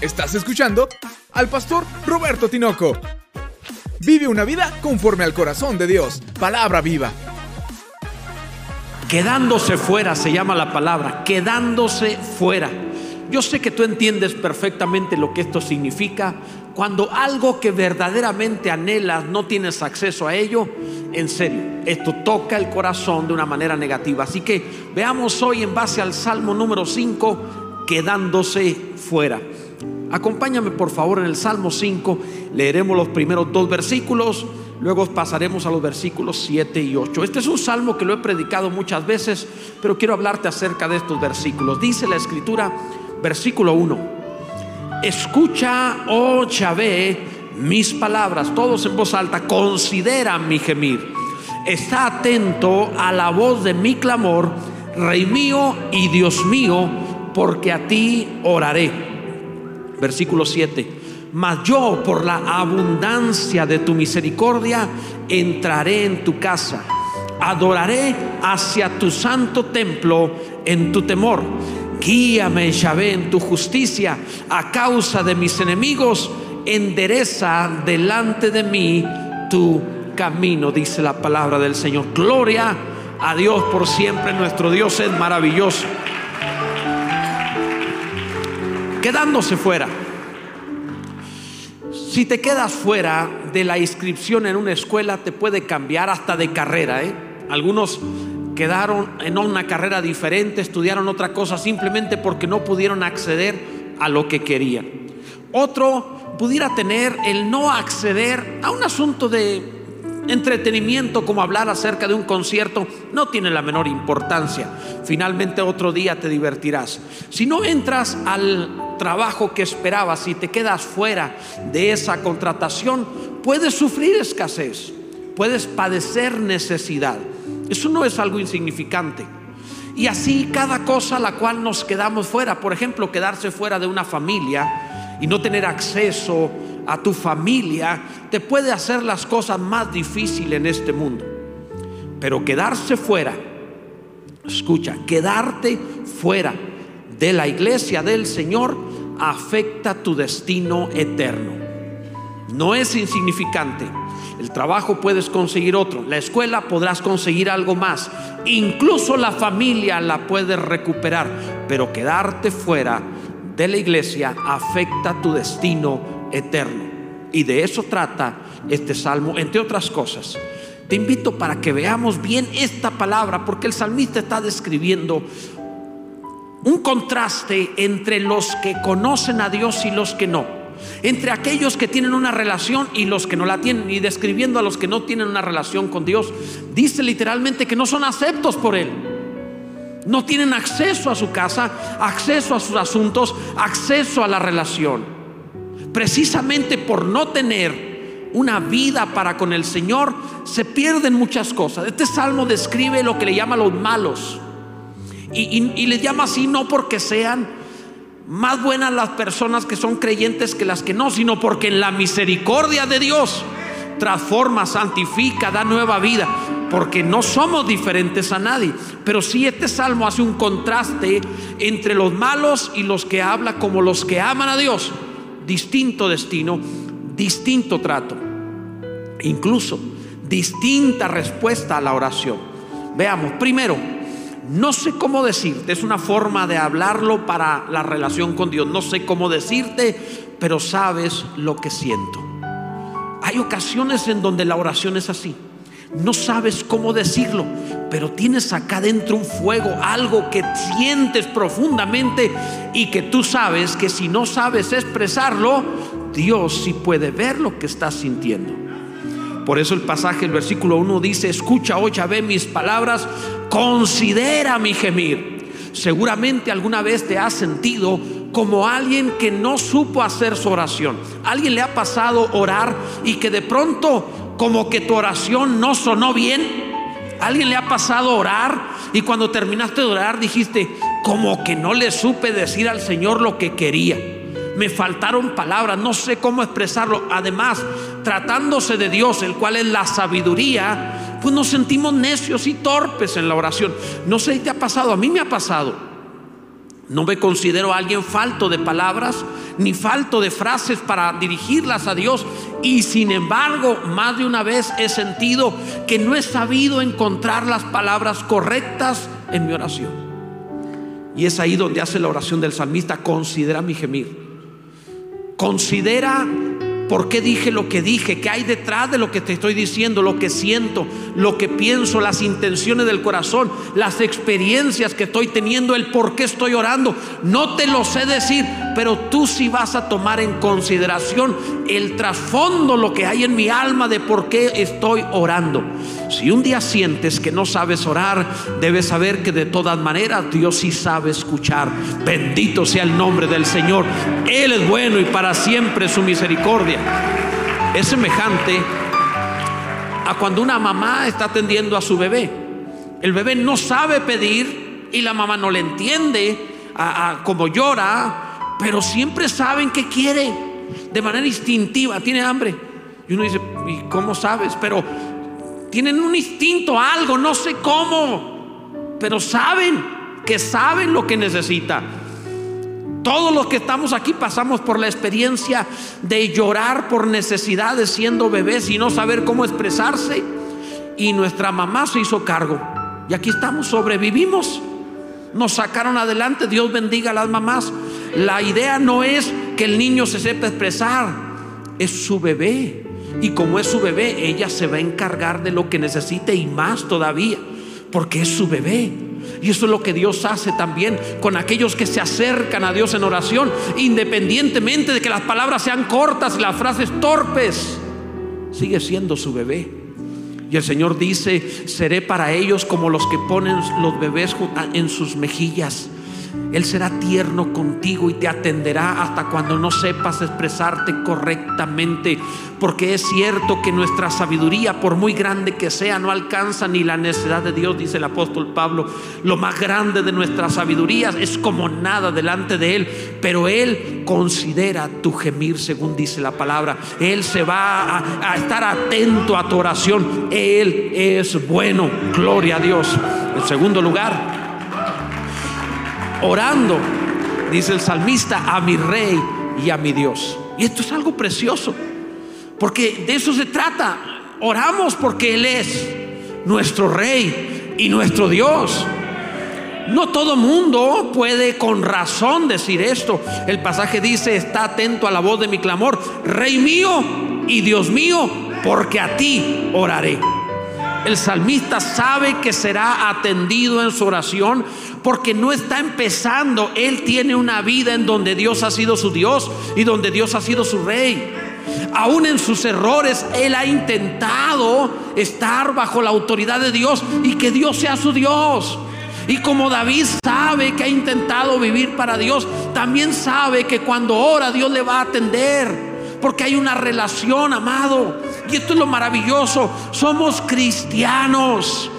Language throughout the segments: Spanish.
Estás escuchando al pastor Roberto Tinoco. Vive una vida conforme al corazón de Dios. Palabra viva. Quedándose fuera se llama la palabra, quedándose fuera. Yo sé que tú entiendes perfectamente lo que esto significa. Cuando algo que verdaderamente anhelas no tienes acceso a ello, en serio, esto toca el corazón de una manera negativa. Así que veamos hoy en base al Salmo número 5, quedándose fuera. Acompáñame por favor en el Salmo 5, leeremos los primeros dos versículos, luego pasaremos a los versículos 7 y 8. Este es un salmo que lo he predicado muchas veces, pero quiero hablarte acerca de estos versículos. Dice la escritura, versículo 1, escucha, oh Chave, mis palabras, todos en voz alta, considera mi gemir, está atento a la voz de mi clamor, Rey mío y Dios mío, porque a ti oraré. Versículo 7. Mas yo por la abundancia de tu misericordia entraré en tu casa. Adoraré hacia tu santo templo en tu temor. Guíame, Yahvé, en tu justicia a causa de mis enemigos. Endereza delante de mí tu camino, dice la palabra del Señor. Gloria a Dios por siempre. Nuestro Dios es maravilloso quedándose fuera. Si te quedas fuera de la inscripción en una escuela, te puede cambiar hasta de carrera. ¿eh? Algunos quedaron en una carrera diferente, estudiaron otra cosa simplemente porque no pudieron acceder a lo que querían. Otro pudiera tener el no acceder a un asunto de entretenimiento como hablar acerca de un concierto no tiene la menor importancia. Finalmente otro día te divertirás. Si no entras al trabajo que esperabas y te quedas fuera de esa contratación, puedes sufrir escasez, puedes padecer necesidad. Eso no es algo insignificante. Y así cada cosa a la cual nos quedamos fuera, por ejemplo, quedarse fuera de una familia y no tener acceso a tu familia, te puede hacer las cosas más difíciles en este mundo. Pero quedarse fuera, escucha, quedarte fuera de la iglesia del Señor afecta tu destino eterno. No es insignificante. El trabajo puedes conseguir otro, la escuela podrás conseguir algo más, incluso la familia la puedes recuperar, pero quedarte fuera de la iglesia afecta tu destino eterno. Y de eso trata este salmo, entre otras cosas. Te invito para que veamos bien esta palabra, porque el salmista está describiendo un contraste entre los que conocen a Dios y los que no. Entre aquellos que tienen una relación y los que no la tienen. Y describiendo a los que no tienen una relación con Dios, dice literalmente que no son aceptos por Él. No tienen acceso a su casa, acceso a sus asuntos, acceso a la relación. Precisamente por no tener una vida para con el Señor, se pierden muchas cosas. Este salmo describe lo que le llama los malos y, les llama así no porque sean más buenas las personas que son creyentes que las que no, sino porque en la misericordia de Dios transforma, santifica, da nueva vida, porque no somos diferentes a nadie. Pero si este salmo hace un contraste entre los malos y los que habla como los que aman a Dios. Distinto destino, distinto trato, incluso distinta respuesta a la oración. Veamos, primero, no sé cómo decirte, es una forma de hablarlo para la relación con Dios. No sé cómo decirte, pero sabes lo que siento. Hay ocasiones en donde la oración es así. No sabes cómo decirlo, pero tienes acá dentro un fuego, algo que sientes profundamente y que tú sabes que si no sabes expresarlo, Dios sí puede ver lo que estás sintiendo. Por eso el pasaje, el versículo 1 dice, escucha, oye, ve mis palabras, considera mi gemir. Seguramente alguna vez te has sentido como alguien que no supo hacer su oración. Alguien le ha pasado orar y que de pronto como que tu oración no sonó bien. Alguien le ha pasado orar y cuando terminaste de orar dijiste, como que no le supe decir al Señor lo que quería me faltaron palabras, no sé cómo expresarlo. Además, tratándose de Dios, el cual es la sabiduría, pues nos sentimos necios y torpes en la oración. No sé si te ha pasado, a mí me ha pasado. No me considero alguien falto de palabras ni falto de frases para dirigirlas a Dios. Y sin embargo, más de una vez he sentido que no he sabido encontrar las palabras correctas en mi oración. Y es ahí donde hace la oración del salmista, considera mi gemir. Considera por qué dije lo que dije, qué hay detrás de lo que te estoy diciendo, lo que siento, lo que pienso, las intenciones del corazón, las experiencias que estoy teniendo, el por qué estoy orando. No te lo sé decir, pero tú sí vas a tomar en consideración el trasfondo, lo que hay en mi alma de por qué estoy orando. Si un día sientes que no sabes orar, debes saber que de todas maneras Dios sí sabe escuchar. Bendito sea el nombre del Señor. Él es bueno y para siempre su misericordia. Es semejante a cuando una mamá está atendiendo a su bebé. El bebé no sabe pedir y la mamá no le entiende a, como llora, pero siempre saben que quiere de manera instintiva. Tiene hambre. Y uno dice, ¿y cómo sabes? Pero tienen un instinto, algo, no sé cómo, pero saben que saben lo que necesita. Todos los que estamos aquí pasamos por la experiencia de llorar por necesidades siendo bebés y no saber cómo expresarse. Y nuestra mamá se hizo cargo. Y aquí estamos, sobrevivimos. Nos sacaron adelante. Dios bendiga a las mamás. La idea no es que el niño se sepa expresar, es su bebé. Y como es su bebé, ella se va a encargar de lo que necesite y más todavía, porque es su bebé. Y eso es lo que Dios hace también con aquellos que se acercan a Dios en oración, independientemente de que las palabras sean cortas y las frases torpes. Sigue siendo su bebé. Y el Señor dice, seré para ellos como los que ponen los bebés en sus mejillas él será tierno contigo y te atenderá hasta cuando no sepas expresarte correctamente. Porque es cierto que nuestra sabiduría, por muy grande que sea, no alcanza ni la necesidad de Dios, dice el apóstol Pablo. Lo más grande de nuestra sabiduría es como nada delante de Él. Pero Él considera tu gemir, según dice la palabra. Él se va a, a estar atento a tu oración. Él es bueno. Gloria a Dios. En segundo lugar, orando, dice el salmista, a mi rey y a mi Dios. Y esto es algo precioso, porque de eso se trata. Oramos porque Él es nuestro rey y nuestro Dios. No todo mundo puede con razón decir esto. El pasaje dice, está atento a la voz de mi clamor, Rey mío y Dios mío, porque a ti oraré. El salmista sabe que será atendido en su oración porque no está empezando. Él tiene una vida en donde Dios ha sido su Dios y donde Dios ha sido su rey. Aún en sus errores, Él ha intentado estar bajo la autoridad de Dios y que Dios sea su Dios. Y como David sabe que ha intentado vivir para Dios, también sabe que cuando ora Dios le va a atender. Porque hay una relación, amado. Y esto es lo maravilloso. Somos cristianos.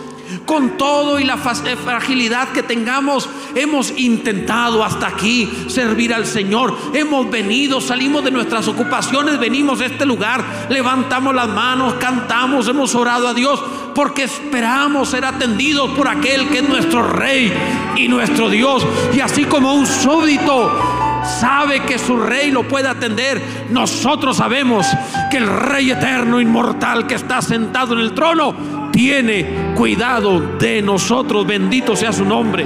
Con todo y la eh, fragilidad que tengamos, hemos intentado hasta aquí servir al Señor. Hemos venido, salimos de nuestras ocupaciones, venimos a este lugar, levantamos las manos, cantamos, hemos orado a Dios porque esperamos ser atendidos por aquel que es nuestro Rey y nuestro Dios. Y así como un súbdito sabe que su rey lo puede atender, nosotros sabemos que el rey eterno, inmortal, que está sentado en el trono, tiene cuidado de nosotros. Bendito sea su nombre.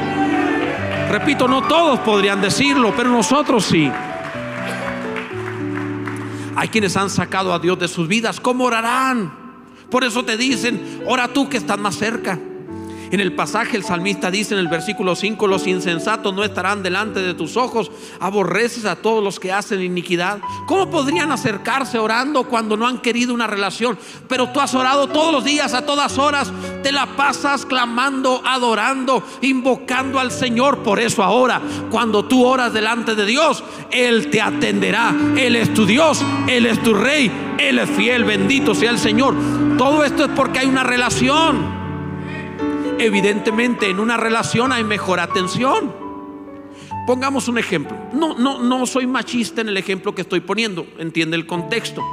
Repito, no todos podrían decirlo, pero nosotros sí. Hay quienes han sacado a Dios de sus vidas. ¿Cómo orarán? Por eso te dicen, ora tú que estás más cerca. En el pasaje el salmista dice en el versículo 5, los insensatos no estarán delante de tus ojos, aborreces a todos los que hacen iniquidad. ¿Cómo podrían acercarse orando cuando no han querido una relación? Pero tú has orado todos los días, a todas horas, te la pasas clamando, adorando, invocando al Señor. Por eso ahora, cuando tú oras delante de Dios, Él te atenderá. Él es tu Dios, Él es tu Rey, Él es fiel, bendito sea el Señor. Todo esto es porque hay una relación. Evidentemente en una relación hay mejor atención. Pongamos un ejemplo. No, no, no soy machista en el ejemplo que estoy poniendo. Entiende el contexto.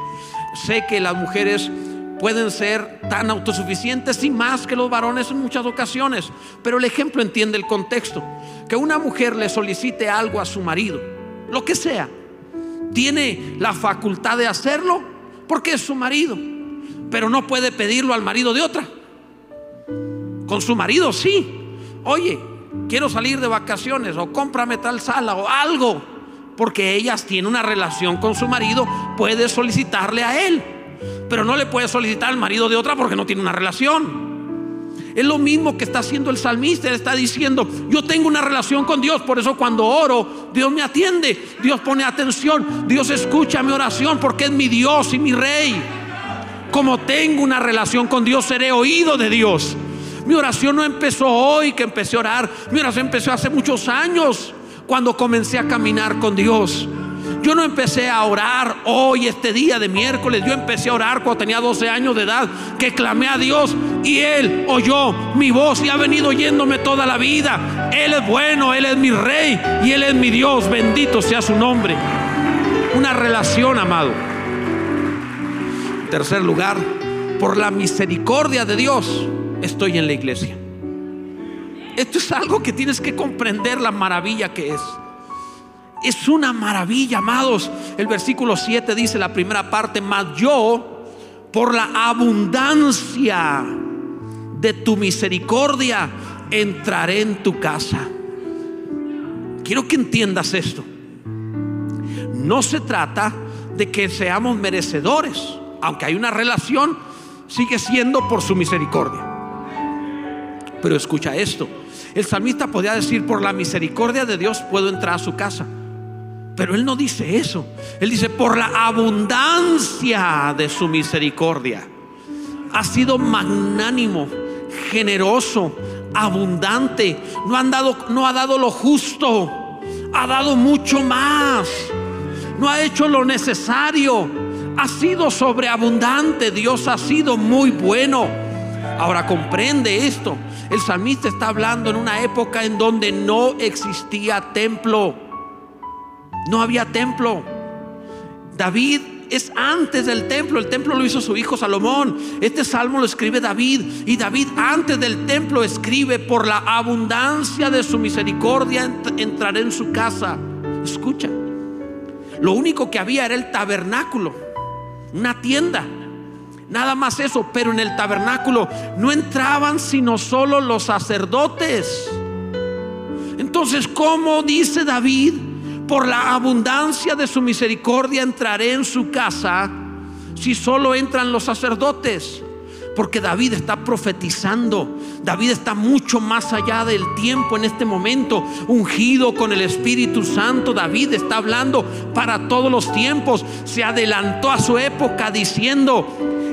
Sé que las mujeres pueden ser tan autosuficientes y más que los varones en muchas ocasiones. Pero el ejemplo entiende el contexto. que una mujer le solicite algo a su marido, lo que sea, tiene la facultad de hacerlo porque es su marido, pero no puede pedirlo al marido de otra. Con su marido sí. Oye, quiero salir de vacaciones o cómprame tal sala o algo. Porque ellas tienen una relación con su marido, puede solicitarle a él. Pero no le puede solicitar al marido de otra porque no tiene una relación. Es lo mismo que está haciendo el salmista. Él está diciendo, yo tengo una relación con Dios. Por eso cuando oro, Dios me atiende. Dios pone atención. Dios escucha mi oración porque es mi Dios y mi rey. Como tengo una relación con Dios, seré oído de Dios. Mi oración no empezó hoy que empecé a orar. Mi oración empezó hace muchos años cuando comencé a caminar con Dios. Yo no empecé a orar hoy, este día de miércoles. Yo empecé a orar cuando tenía 12 años de edad, que clamé a Dios y Él oyó mi voz y ha venido oyéndome toda la vida. Él es bueno, Él es mi rey y Él es mi Dios. Bendito sea su nombre. Una relación, amado. En tercer lugar, por la misericordia de Dios, estoy en la iglesia. Esto es algo que tienes que comprender la maravilla que es. Es una maravilla, amados. El versículo 7 dice la primera parte, mas yo, por la abundancia de tu misericordia, entraré en tu casa. Quiero que entiendas esto. No se trata de que seamos merecedores, aunque hay una relación, sigue siendo por su misericordia. Pero escucha esto, el salmista podía decir, por la misericordia de Dios puedo entrar a su casa. Pero él no dice eso. Él dice, por la abundancia de su misericordia. Ha sido magnánimo, generoso, abundante. No, han dado, no ha dado lo justo. Ha dado mucho más. No ha hecho lo necesario. Ha sido sobreabundante. Dios ha sido muy bueno. Ahora comprende esto. El salmista está hablando en una época en donde no existía templo. No había templo. David es antes del templo. El templo lo hizo su hijo Salomón. Este salmo lo escribe David. Y David antes del templo escribe, por la abundancia de su misericordia entraré en su casa. Escucha. Lo único que había era el tabernáculo. Una tienda. Nada más eso. Pero en el tabernáculo no entraban sino solo los sacerdotes. Entonces, ¿cómo dice David? por la abundancia de su misericordia entraré en su casa si solo entran los sacerdotes. Porque David está profetizando. David está mucho más allá del tiempo en este momento, ungido con el Espíritu Santo. David está hablando para todos los tiempos. Se adelantó a su época diciendo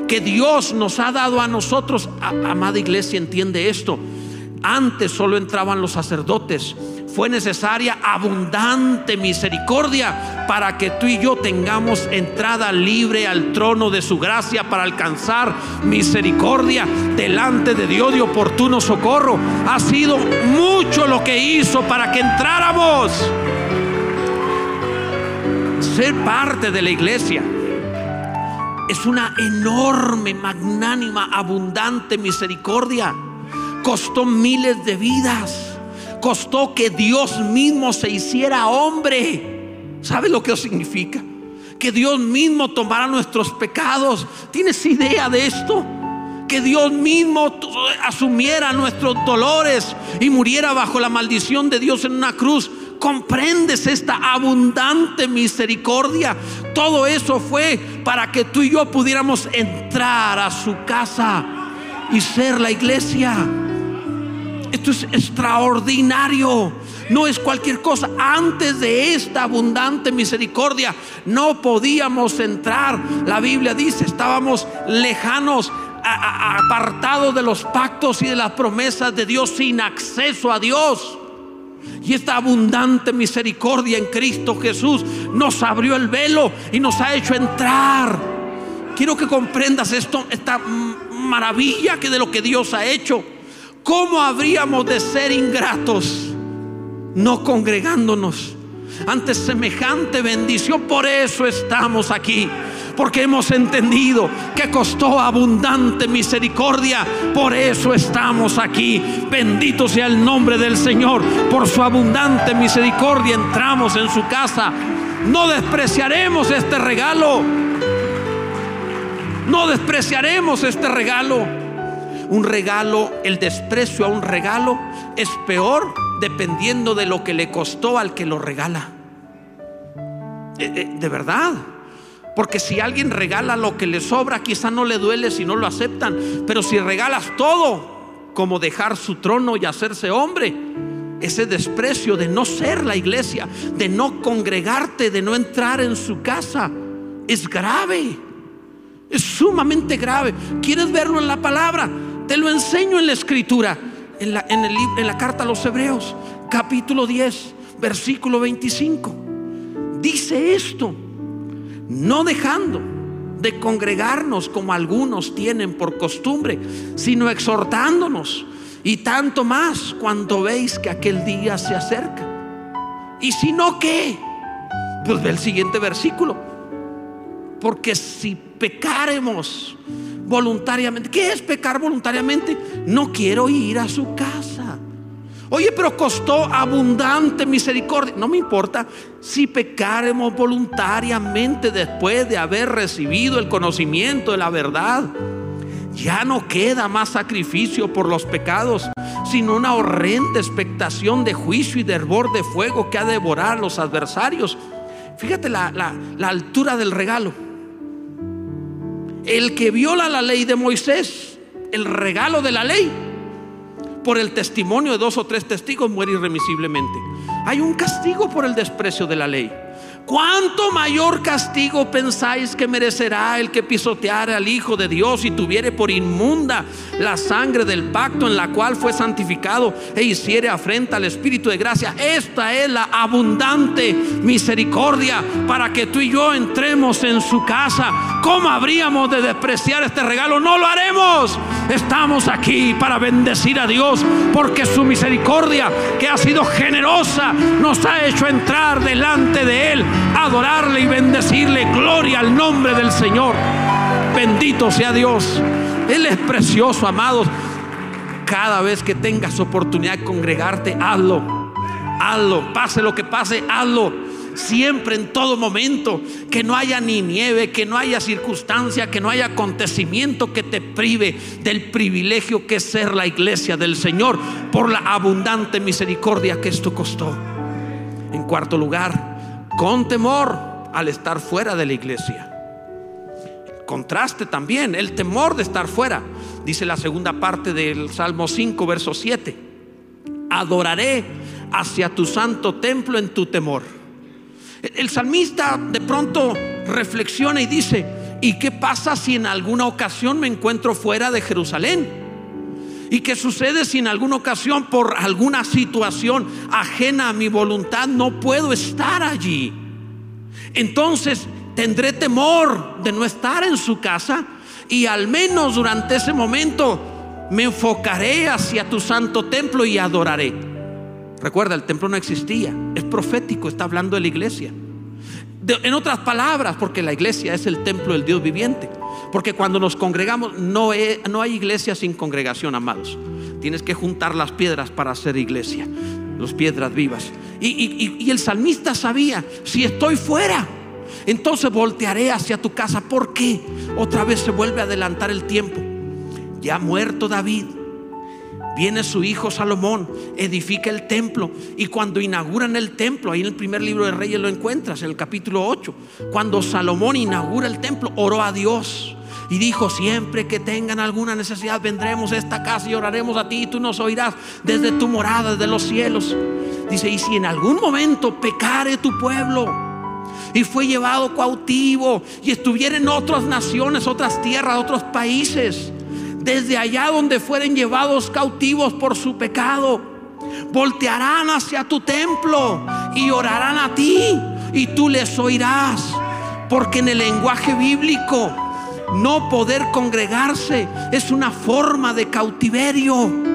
que Dios nos ha dado a nosotros, amada iglesia, entiende esto. Antes solo entraban los sacerdotes fue necesaria abundante misericordia para que tú y yo tengamos entrada libre al trono de su gracia para alcanzar misericordia delante de Dios de oportuno socorro. Ha sido mucho lo que hizo para que entráramos. Ser parte de la iglesia es una enorme, magnánima, abundante misericordia. Costó miles de vidas costó que Dios mismo se hiciera hombre. ¿Sabe lo que significa? Que Dios mismo tomara nuestros pecados. ¿Tienes idea de esto? Que Dios mismo asumiera nuestros dolores y muriera bajo la maldición de Dios en una cruz. ¿Comprendes esta abundante misericordia? Todo eso fue para que tú y yo pudiéramos entrar a su casa y ser la iglesia. Esto es extraordinario. No es cualquier cosa. Antes de esta abundante misericordia no podíamos entrar. La Biblia dice, estábamos lejanos, apartados de los pactos y de las promesas de Dios, sin acceso a Dios. Y esta abundante misericordia en Cristo Jesús nos abrió el velo y nos ha hecho entrar. Quiero que comprendas esto, esta maravilla que de lo que Dios ha hecho. ¿Cómo habríamos de ser ingratos no congregándonos ante semejante bendición? Por eso estamos aquí. porque hemos entendido que costó abundante misericordia. Por eso estamos aquí. Bendito sea el nombre del Señor. Por su abundante misericordia entramos en su casa. No despreciaremos este regalo. No despreciaremos este regalo. Un regalo, el desprecio a un regalo es peor dependiendo de lo que le costó al que lo regala. Eh, eh, de verdad. Porque si alguien regala lo que le sobra, quizá no le duele si no lo aceptan. Pero si regalas todo, como dejar su trono y hacerse hombre, ese desprecio de no ser la iglesia, de no congregarte, de no entrar en su casa, es grave. Es sumamente grave. ¿Quieres verlo en la palabra? Te lo enseño en la escritura, en la, carta a los Hebreos, capítulo 10, versículo 25. Dice esto, no dejando de congregarnos como algunos tienen por costumbre, sino exhortándonos y tanto más cuando veis que aquel día se acerca. Y si no, ¿qué? Pues ve el siguiente versículo. Porque si pecaremos voluntariamente, ¿qué es pecar voluntariamente? No quiero ir a su casa. Oye, pero costó abundante misericordia. No me importa si pecaremos voluntariamente después de haber recibido el conocimiento de la verdad. Ya no queda más sacrificio por los pecados, sino una horrenda expectación de juicio y de hervor de fuego que ha de devorar a los adversarios. Fíjate la, la altura del regalo el que viola la ley de Moisés, el regalo de la ley, por el testimonio de dos o tres testigos muere irremisiblemente. Hay un castigo por el desprecio de la ley. ¿Cuánto mayor castigo pensáis que merecerá el que pisoteare al Hijo de Dios y tuviere por inmunda la sangre del pacto en la cual fue santificado e hiciere afrenta al Espíritu de gracia? Esta es la abundante misericordia para que tú y yo entremos en su casa. ¿Cómo habríamos de despreciar este regalo? No lo haremos. Estamos aquí para bendecir a Dios porque su misericordia, que ha sido generosa, nos ha hecho entrar delante de Él adorarle y bendecirle. Gloria al nombre del Señor. Bendito sea Dios. Él es precioso, amados. Cada vez que tengas oportunidad de congregarte, hazlo. Hazlo. Pase lo que pase, hazlo siempre, en todo momento, que no haya ni nieve, que no haya circunstancia, que no haya acontecimiento que te prive del privilegio que es ser la iglesia del Señor por la abundante misericordia que esto costó. En cuarto lugar, con temor al estar fuera de la iglesia. Contraste también, el temor de estar fuera. Dice la segunda parte del Salmo 5, verso 7. Adoraré hacia tu santo templo en tu temor. El salmista de pronto reflexiona y dice, ¿y qué pasa si en alguna ocasión me encuentro fuera de Jerusalén? ¿Y qué sucede si en alguna ocasión por alguna situación ajena a mi voluntad no puedo estar allí? Entonces tendré temor de no estar en su casa y al menos durante ese momento me enfocaré hacia tu santo templo y adoraré. Recuerda, el templo no existía, es profético, está hablando de la iglesia. en otras palabras, porque la iglesia es el templo del Dios viviente. Porque cuando nos congregamos, no, no hay iglesia sin congregación, amados. Tienes que juntar las piedras para hacer iglesia, las piedras vivas. Y, y el salmista sabía, si estoy fuera, entonces voltearé hacia tu casa. ¿Por qué? Otra vez se vuelve a adelantar el tiempo. Ya muerto David, viene su hijo Salomón, edifica el templo y cuando inauguran el templo, ahí en el primer libro de Reyes lo encuentras, en el capítulo 8, cuando Salomón inaugura el templo, oró a Dios y dijo, siempre que tengan alguna necesidad, vendremos a esta casa y oraremos a ti y tú nos oirás desde tu morada, desde los cielos. Dice, y si en algún momento pecare tu pueblo y fue llevado cautivo y estuviera en otras naciones, otras tierras, otros países, desde allá donde fueren llevados cautivos por su pecado, voltearán hacia tu templo y orarán a ti y tú les oirás. Porque en el lenguaje bíblico no poder congregarse es una forma de cautiverio.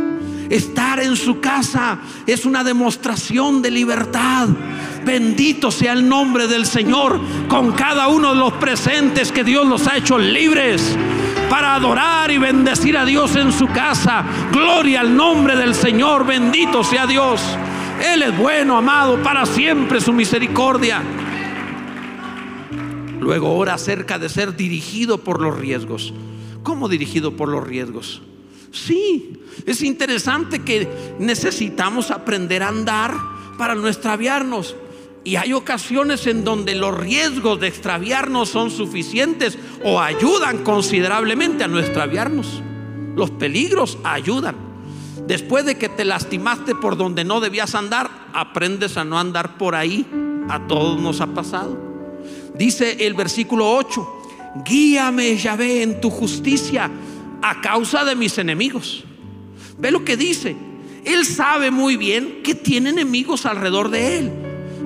Estar en su casa es una demostración de libertad. Bendito sea el nombre del Señor con cada uno de los presentes que Dios los ha hecho libres para adorar y bendecir a Dios en su casa. Gloria al nombre del Señor, bendito sea Dios. Él es bueno, amado, para siempre su misericordia. Luego ora acerca de ser dirigido por los riesgos. ¿Cómo dirigido por los riesgos? Sí, es interesante que necesitamos aprender a andar para no extraviarnos. Y hay ocasiones en donde los riesgos de extraviarnos son suficientes o ayudan considerablemente a no extraviarnos. Los peligros ayudan. Después de que te lastimaste por donde no debías andar, aprendes a no andar por ahí. A todos nos ha pasado. Dice el versículo 8, guíame Yahvé en tu justicia a causa de mis enemigos. Ve lo que dice. Él sabe muy bien que tiene enemigos alrededor de él.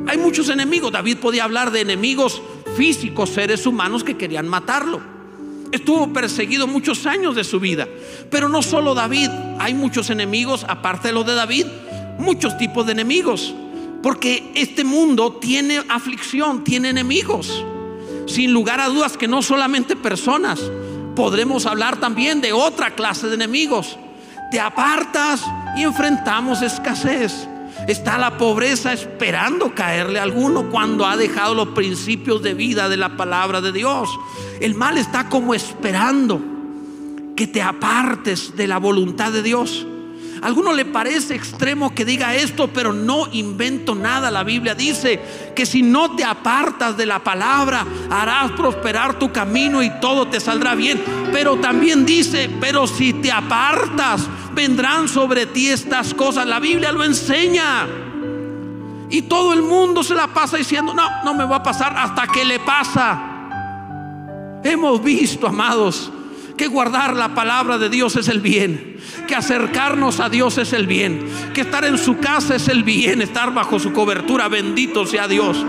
Hay muchos enemigos. David podía hablar de enemigos físicos, seres humanos que querían matarlo. Estuvo perseguido muchos años de su vida. Pero no solo David, hay muchos enemigos, aparte de los de David, muchos tipos de enemigos. Porque este mundo tiene aflicción, tiene enemigos. Sin lugar a dudas que no solamente personas, podremos hablar también de otra clase de enemigos. Te apartas y enfrentamos escasez. Está la pobreza esperando caerle a alguno cuando ha dejado los principios de vida de la palabra de Dios. El mal está como esperando que te apartes de la voluntad de Dios. Alguno le parece extremo que diga esto, pero no invento nada. La Biblia dice que si no te apartas de la palabra, harás prosperar tu camino y todo te saldrá bien. Pero también dice, pero si te apartas, vendrán sobre ti estas cosas. La Biblia lo enseña. Y todo el mundo se la pasa diciendo, no, no me va a pasar hasta que le pasa. Hemos visto, amados, que guardar la palabra de Dios es el bien, que acercarnos a Dios es el bien, que estar en su casa es el bien, estar bajo su cobertura, bendito sea Dios.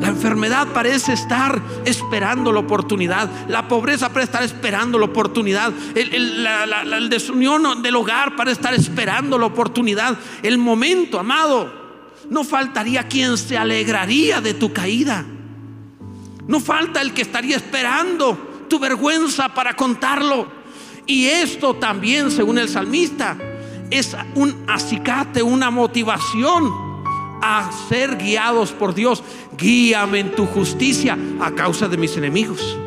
La enfermedad parece estar esperando la oportunidad. La pobreza parece estar esperando la oportunidad. El, desunión del hogar parece estar esperando la oportunidad. El momento, amado, no faltaría quien se alegraría de tu caída. No falta el que estaría esperando tu vergüenza para contarlo. Y esto también, según el salmista, es un acicate, una motivación a ser guiados por Dios. Guíame en tu justicia a causa de mis enemigos.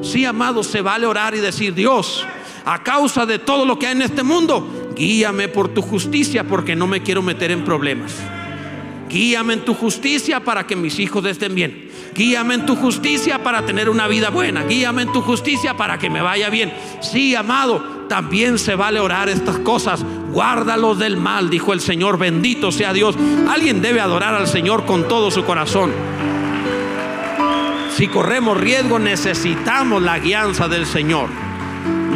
Sí, amados, se vale orar y decir, Dios, a causa de todo lo que hay en este mundo, guíame por tu justicia porque no me quiero meter en problemas. Guíame en tu justicia para que mis hijos estén bien. Guíame en tu justicia para tener una vida buena. Guíame en tu justicia para que me vaya bien. Sí, amado, también se vale orar estas cosas. Guárdalos del mal, dijo el Señor. Bendito sea Dios. Alguien debe adorar al Señor con todo su corazón. Si corremos riesgo, necesitamos la guianza del Señor.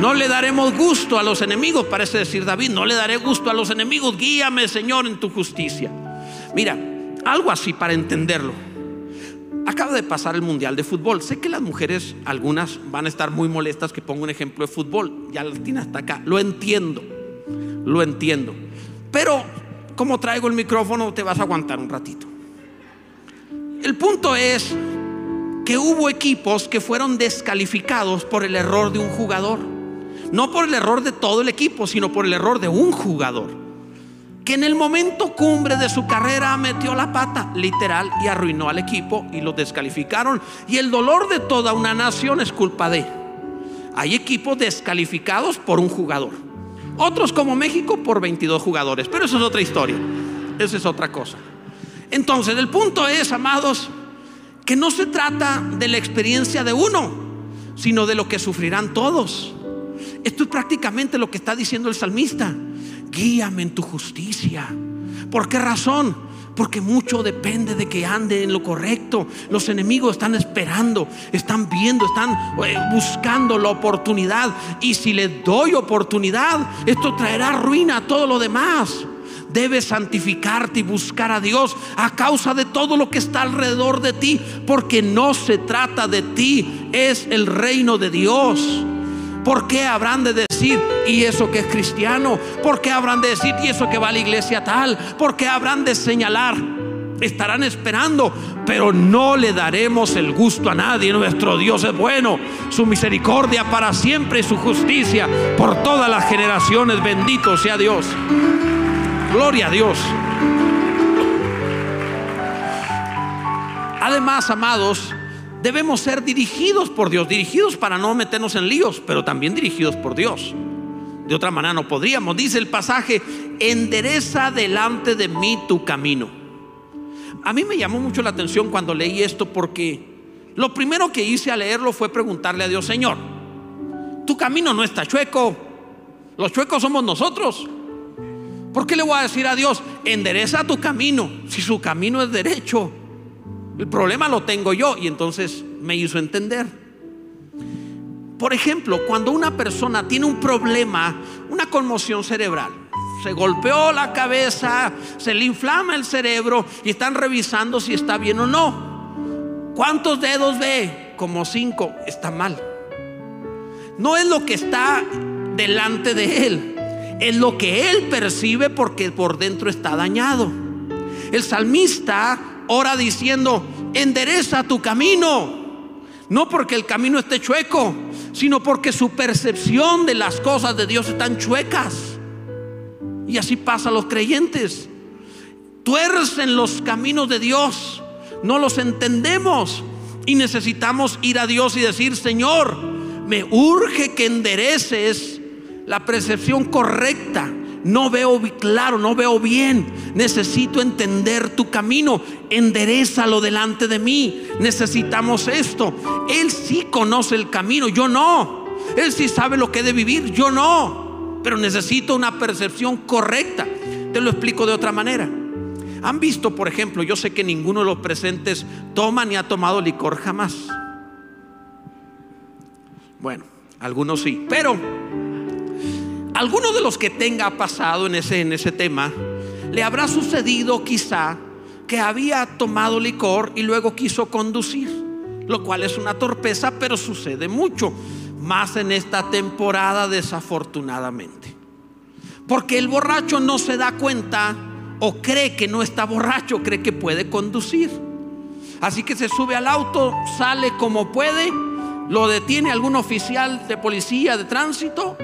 No le daremos gusto a los enemigos, parece decir David. No le daré gusto a los enemigos. Guíame, Señor, en tu justicia. Mira, algo así para entenderlo. Acaba de pasar el Mundial de Fútbol. Sé que las mujeres, algunas van a estar muy molestas que ponga un ejemplo de fútbol. Ya la tiene hasta acá. Lo entiendo. Lo entiendo. Pero como traigo el micrófono, te vas a aguantar un ratito. El punto es que hubo equipos que fueron descalificados por el error de un jugador. No por el error de todo el equipo, sino por el error de un jugador que en el momento cumbre de su carrera metió la pata, literal, y arruinó al equipo y lo descalificaron. Y el dolor de toda una nación es culpa de. Hay equipos descalificados por un jugador. Otros como México por 22 jugadores. Pero eso es otra historia. Esa es otra cosa. Entonces, el punto es, amados, que no se trata de la experiencia de uno, sino de lo que sufrirán todos. Esto es prácticamente lo que está diciendo el salmista guíame en tu justicia. ¿Por qué razón? Porque mucho depende de que ande en lo correcto. Los enemigos están esperando, están viendo, están eh, buscando la oportunidad. Y si le doy oportunidad, esto traerá ruina a todo lo demás. Debes santificarte y buscar a Dios a causa de todo lo que está alrededor de ti. Porque no se trata de ti, es el reino de Dios. ¿Por qué habrán de decir, y eso que es cristiano? ¿Por qué habrán de decir, y eso que va a la iglesia tal? ¿Por qué habrán de señalar? estarán esperando, pero no le daremos el gusto a nadie. Nuestro Dios es bueno, su misericordia para siempre y su justicia por todas las generaciones. Bendito sea Dios. Gloria a Dios. Además, amados, debemos ser dirigidos por Dios, dirigidos para no meternos en líos, pero también dirigidos por Dios. De otra manera no podríamos. Dice el pasaje, endereza delante de mí tu camino. A mí me llamó mucho la atención cuando leí esto porque lo primero que hice al leerlo fue preguntarle a Dios, Señor, tu camino no está chueco, los chuecos somos nosotros. ¿Por qué le voy a decir a Dios, endereza tu camino si su camino es derecho? El problema lo tengo yo y entonces me hizo entender. Por ejemplo, cuando una persona tiene un problema, una conmoción cerebral, se golpeó la cabeza, se le inflama el cerebro y están revisando si está bien o no. ¿Cuántos dedos ve? Como cinco. Está mal. No es lo que está delante de él, es lo que él percibe porque por dentro está dañado. El salmista ora diciendo, endereza tu camino. No porque el camino esté chueco, sino porque su percepción de las cosas de Dios están chuecas. Y así pasa a los creyentes. Tuercen los caminos de Dios, no los entendemos y necesitamos ir a Dios y decir, Señor, me urge que endereces la percepción correcta no veo claro, no veo bien. Necesito entender tu camino. Enderezalo delante de mí. Necesitamos esto. Él sí conoce el camino, yo no. Él sí sabe lo que he de vivir, yo no. Pero necesito una percepción correcta. Te lo explico de otra manera. Han visto, por ejemplo, yo sé que ninguno de los presentes toma ni ha tomado licor jamás. Bueno, algunos sí, pero alguno de los que tenga pasado en ese, en ese tema, le habrá sucedido quizá que había tomado licor y luego quiso conducir, lo cual es una torpeza, pero sucede mucho, más en esta temporada desafortunadamente. Porque el borracho no se da cuenta o cree que no está borracho, cree que puede conducir. Así que se sube al auto, sale como puede, lo detiene algún oficial de policía de tránsito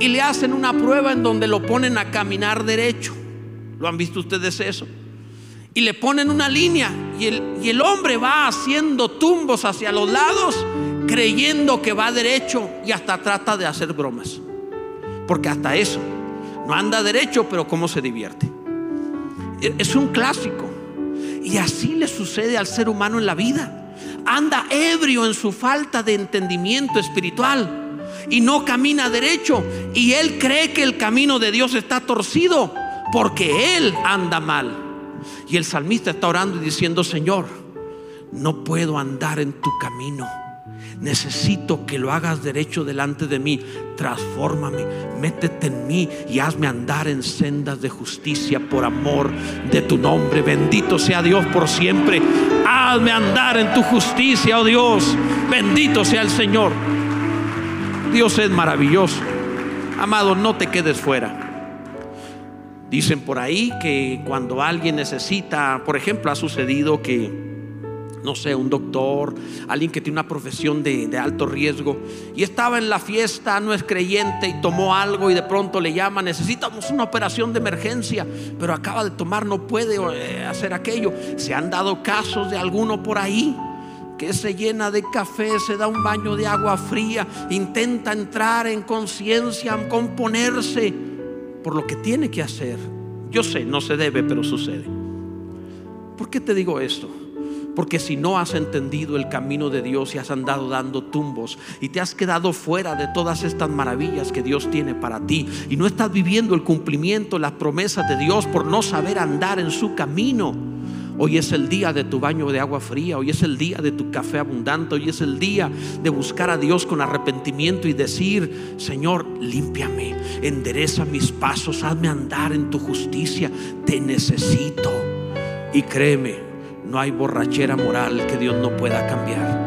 y le hacen una prueba en donde lo ponen a caminar derecho. ¿Lo han visto ustedes eso? Y le ponen una línea y el, hombre va haciendo tumbos hacia los lados creyendo que va derecho y hasta trata de hacer bromas. Porque hasta eso, no anda derecho, pero cómo se divierte. E, es un clásico. Y así le sucede al ser humano en la vida. Anda ebrio en su falta de entendimiento espiritual y no camina derecho. Y él cree que el camino de Dios está torcido porque él anda mal. Y el salmista está orando y diciendo, Señor, no puedo andar en tu camino. Necesito que lo hagas derecho delante de mí. Transfórmame, métete en mí y hazme andar en sendas de justicia por amor de tu nombre. Bendito sea Dios por siempre. Hazme andar en tu justicia, oh Dios. Bendito sea el Señor. Dios es maravilloso. Amado, no te quedes fuera. Dicen por ahí que cuando alguien necesita, por ejemplo, ha sucedido que, no sé, un doctor, alguien que tiene una profesión de, de, alto riesgo y estaba en la fiesta, no es creyente y tomó algo y de pronto le llama, necesitamos una operación de emergencia, pero acaba de tomar, no puede eh, hacer aquello. Se han dado casos de alguno por ahí que se llena de café, se da un baño de agua fría, intenta entrar en conciencia, componerse por lo que tiene que hacer. Yo sé, no se debe, pero sucede. ¿Por qué te digo esto? Porque si no has entendido el camino de Dios y has andado dando tumbos y te has quedado fuera de todas estas maravillas que Dios tiene para ti y no estás viviendo el cumplimiento, las promesas de Dios por no saber andar en su camino, Hoy es el día de tu baño de agua fría, hoy es el día de tu café abundante, hoy es el día de buscar a Dios con arrepentimiento y decir, Señor, límpiame, endereza mis pasos, hazme andar en tu justicia, te necesito. Y créeme, no hay borrachera moral que Dios no pueda cambiar.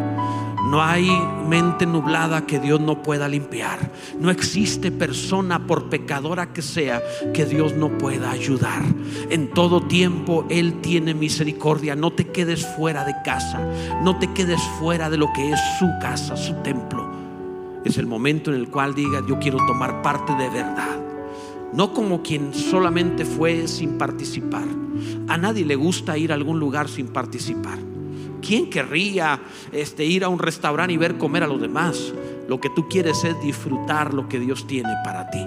No hay mente nublada que Dios no pueda limpiar. No existe persona, por pecadora que sea, que Dios no pueda ayudar. En todo tiempo Él tiene misericordia. No te quedes fuera de casa. No te quedes fuera de lo que es su casa, su templo. Es el momento en el cual diga, yo quiero tomar parte de verdad. No como quien solamente fue sin participar. A nadie le gusta ir a algún lugar sin participar. ¿Quién querría este, ir a un restaurante y ver comer a los demás? Lo que tú quieres es disfrutar lo que Dios tiene para ti.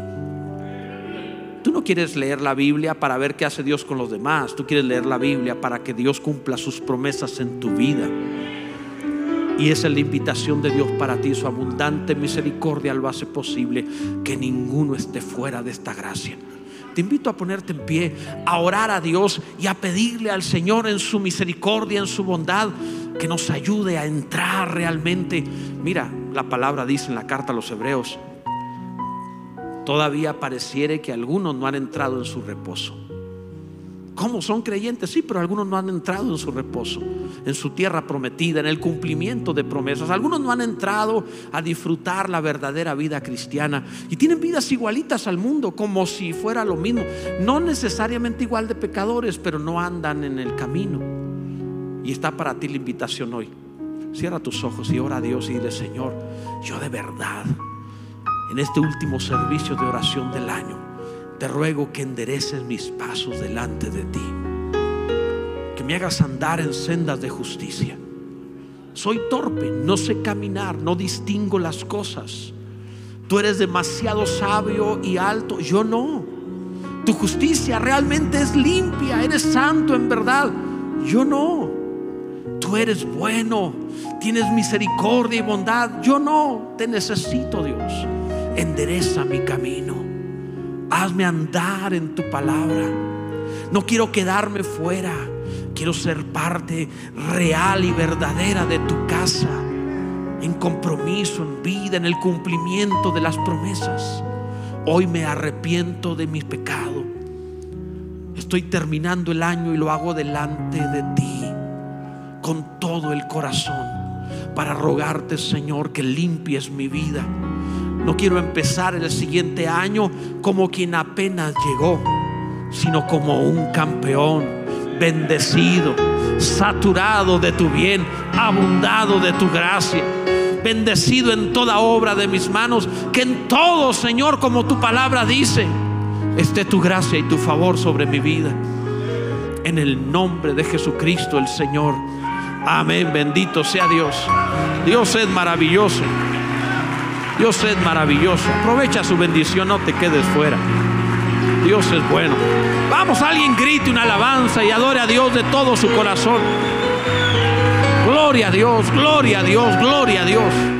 Tú no quieres leer la Biblia para ver qué hace Dios con los demás. Tú quieres leer la Biblia para que Dios cumpla sus promesas en tu vida. Y esa es la invitación de Dios para ti. Su abundante misericordia lo hace posible que ninguno esté fuera de esta gracia. Invito a ponerte en pie, a orar a Dios y a pedirle al Señor en su misericordia, en su bondad, que nos ayude a entrar realmente. Mira, la palabra dice en la carta a los hebreos, todavía pareciere que algunos no han entrado en su reposo. ¿Cómo son creyentes? Sí, pero algunos no han entrado en su reposo, en su tierra prometida, en el cumplimiento de promesas. Algunos no han entrado a disfrutar la verdadera vida cristiana y tienen vidas igualitas al mundo, como si fuera lo mismo. No necesariamente igual de pecadores, pero no andan en el camino. Y está para ti la invitación hoy. Cierra tus ojos y ora a Dios y dile, Señor, yo de verdad, en este último servicio de oración del año, te ruego que endereces mis pasos delante de ti, que me hagas andar en sendas de justicia. Soy torpe, no sé caminar, no distingo las cosas. Tú eres demasiado sabio y alto, yo no. Tu justicia realmente es limpia, eres santo en verdad, yo no. Tú eres bueno, tienes misericordia y bondad, yo no. Te necesito, Dios. Endereza mi camino. Hazme andar en tu palabra. No quiero quedarme fuera. Quiero ser parte real y verdadera de tu casa. En compromiso, en vida, en el cumplimiento de las promesas. Hoy me arrepiento de mi pecado. Estoy terminando el año y lo hago delante de ti. Con todo el corazón. Para rogarte, Señor, que limpies mi vida no quiero empezar el siguiente año como quien apenas llegó, sino como un campeón, bendecido, saturado de tu bien, abundado de tu gracia, bendecido en toda obra de mis manos, que en todo, Señor, como tu palabra dice, esté tu gracia y tu favor sobre mi vida. En el nombre de Jesucristo el Señor. Amén, bendito sea Dios. Dios es maravilloso. Dios es maravilloso. Aprovecha su bendición, no te quedes fuera. Dios es bueno. Vamos, alguien grite una alabanza y adore a Dios de todo su corazón. Gloria a Dios, gloria a Dios, gloria a Dios.